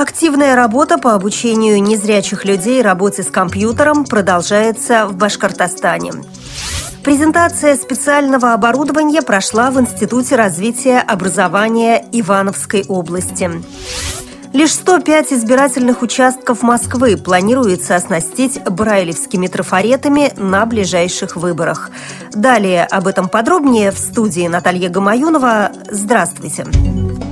Активная работа по обучению незрячих людей работе с компьютером продолжается в Башкортостане. Презентация специального оборудования прошла в Институте развития образования Ивановской области. Лишь 105 избирательных участков Москвы планируется оснастить брайлевскими трафаретами на ближайших выборах. Далее об этом подробнее в студии Наталья Гамаюнова. Здравствуйте. Здравствуйте.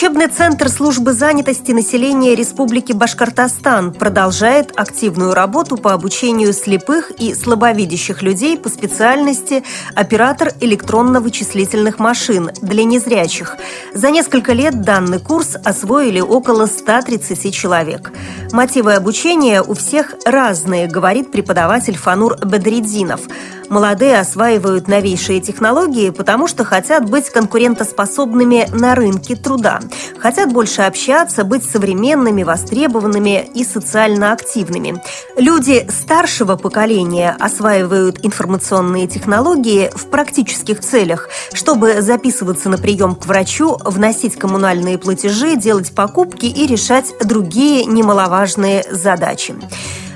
Учебный центр службы занятости населения Республики Башкортостан продолжает активную работу по обучению слепых и слабовидящих людей по специальности оператор электронно-вычислительных машин для незрячих. За несколько лет данный курс освоили около 130 человек. Мотивы обучения у всех разные, говорит преподаватель Фанур Бедридзинов – Молодые осваивают новейшие технологии, потому что хотят быть конкурентоспособными на рынке труда. Хотят больше общаться, быть современными, востребованными и социально активными. Люди старшего поколения осваивают информационные технологии в практических целях, чтобы записываться на прием к врачу, вносить коммунальные платежи, делать покупки и решать другие немаловажные задачи.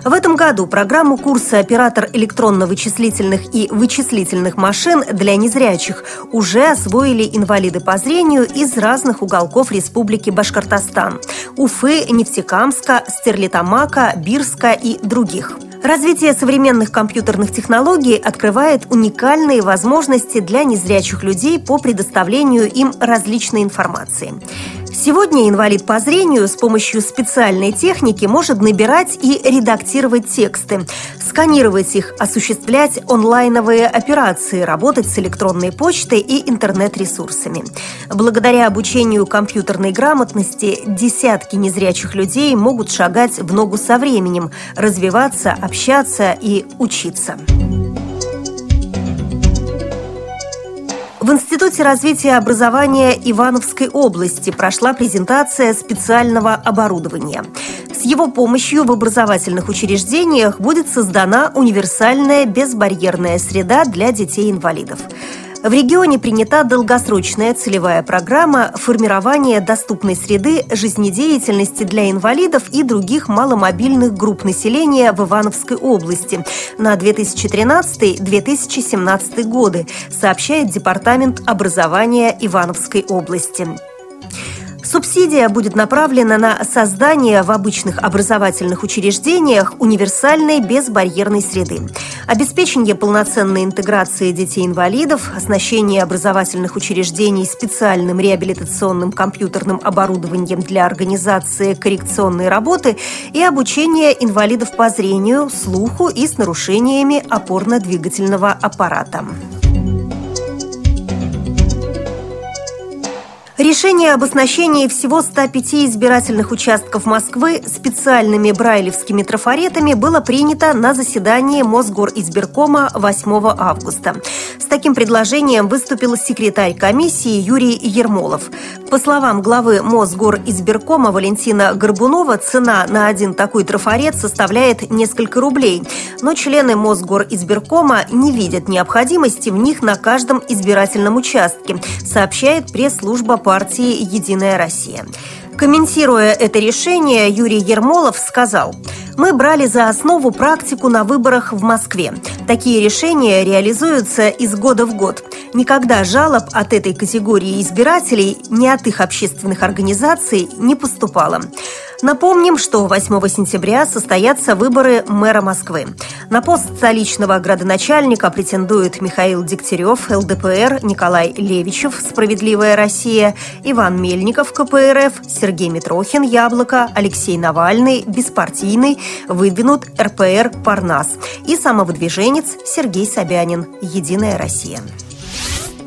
В этом году программу курса «Оператор электронно-вычислительных и вычислительных машин» для незрячих уже освоили инвалиды по зрению из разных уголков Республики Башкортостан – Уфы, Нефтекамска, Стерлитамака, Бирска и других. Развитие современных компьютерных технологий открывает уникальные возможности для незрячих людей по предоставлению им различной информации. Сегодня инвалид по зрению с помощью специальной техники может набирать и редактировать тексты, сканировать их, осуществлять онлайновые операции, работать с электронной почтой и интернет-ресурсами. Благодаря обучению компьютерной грамотности десятки незрячих людей могут шагать в ногу со временем, развиваться, общаться и учиться. В Институте развития образования Ивановской области прошла презентация специального оборудования. С его помощью в образовательных учреждениях будет создана универсальная безбарьерная среда для детей-инвалидов. В регионе принята долгосрочная целевая программа формирования доступной среды жизнедеятельности для инвалидов и других маломобильных групп населения в Ивановской области на 2013-2017 годы, сообщает Департамент образования Ивановской области. Субсидия будет направлена на создание в обычных образовательных учреждениях универсальной безбарьерной среды, обеспечение полноценной интеграции детей-инвалидов, оснащение образовательных учреждений специальным реабилитационным компьютерным оборудованием для организации коррекционной работы и обучение инвалидов по зрению, слуху и с нарушениями опорно-двигательного аппарата. Решение об оснащении всего 105 избирательных участков Москвы специальными брайлевскими трафаретами было принято на заседании Мосгоризбиркома 8 августа. С таким предложением выступил секретарь комиссии Юрий Ермолов. По словам главы Мосгоризбиркома Валентина Горбунова, цена на один такой трафарет составляет несколько рублей. Но члены Мосгоризбиркома не видят необходимости в них на каждом избирательном участке, сообщает пресс-служба партии «Единая Россия». Комментируя это решение, Юрий Ермолов сказал, «Мы брали за основу практику на выборах в Москве. Такие решения реализуются из года в год. Никогда жалоб от этой категории избирателей, ни от их общественных организаций не поступало. Напомним, что 8 сентября состоятся выборы мэра Москвы. На пост столичного градоначальника претендуют Михаил Дегтярев, ЛДПР, Николай Левичев, «Справедливая Россия», Иван Мельников, КПРФ, Сергей Митрохин, Яблоко, Алексей Навальный, Беспартийный, выдвинут РПР «Парнас» и самовыдвиженец Сергей Собянин, «Единая Россия».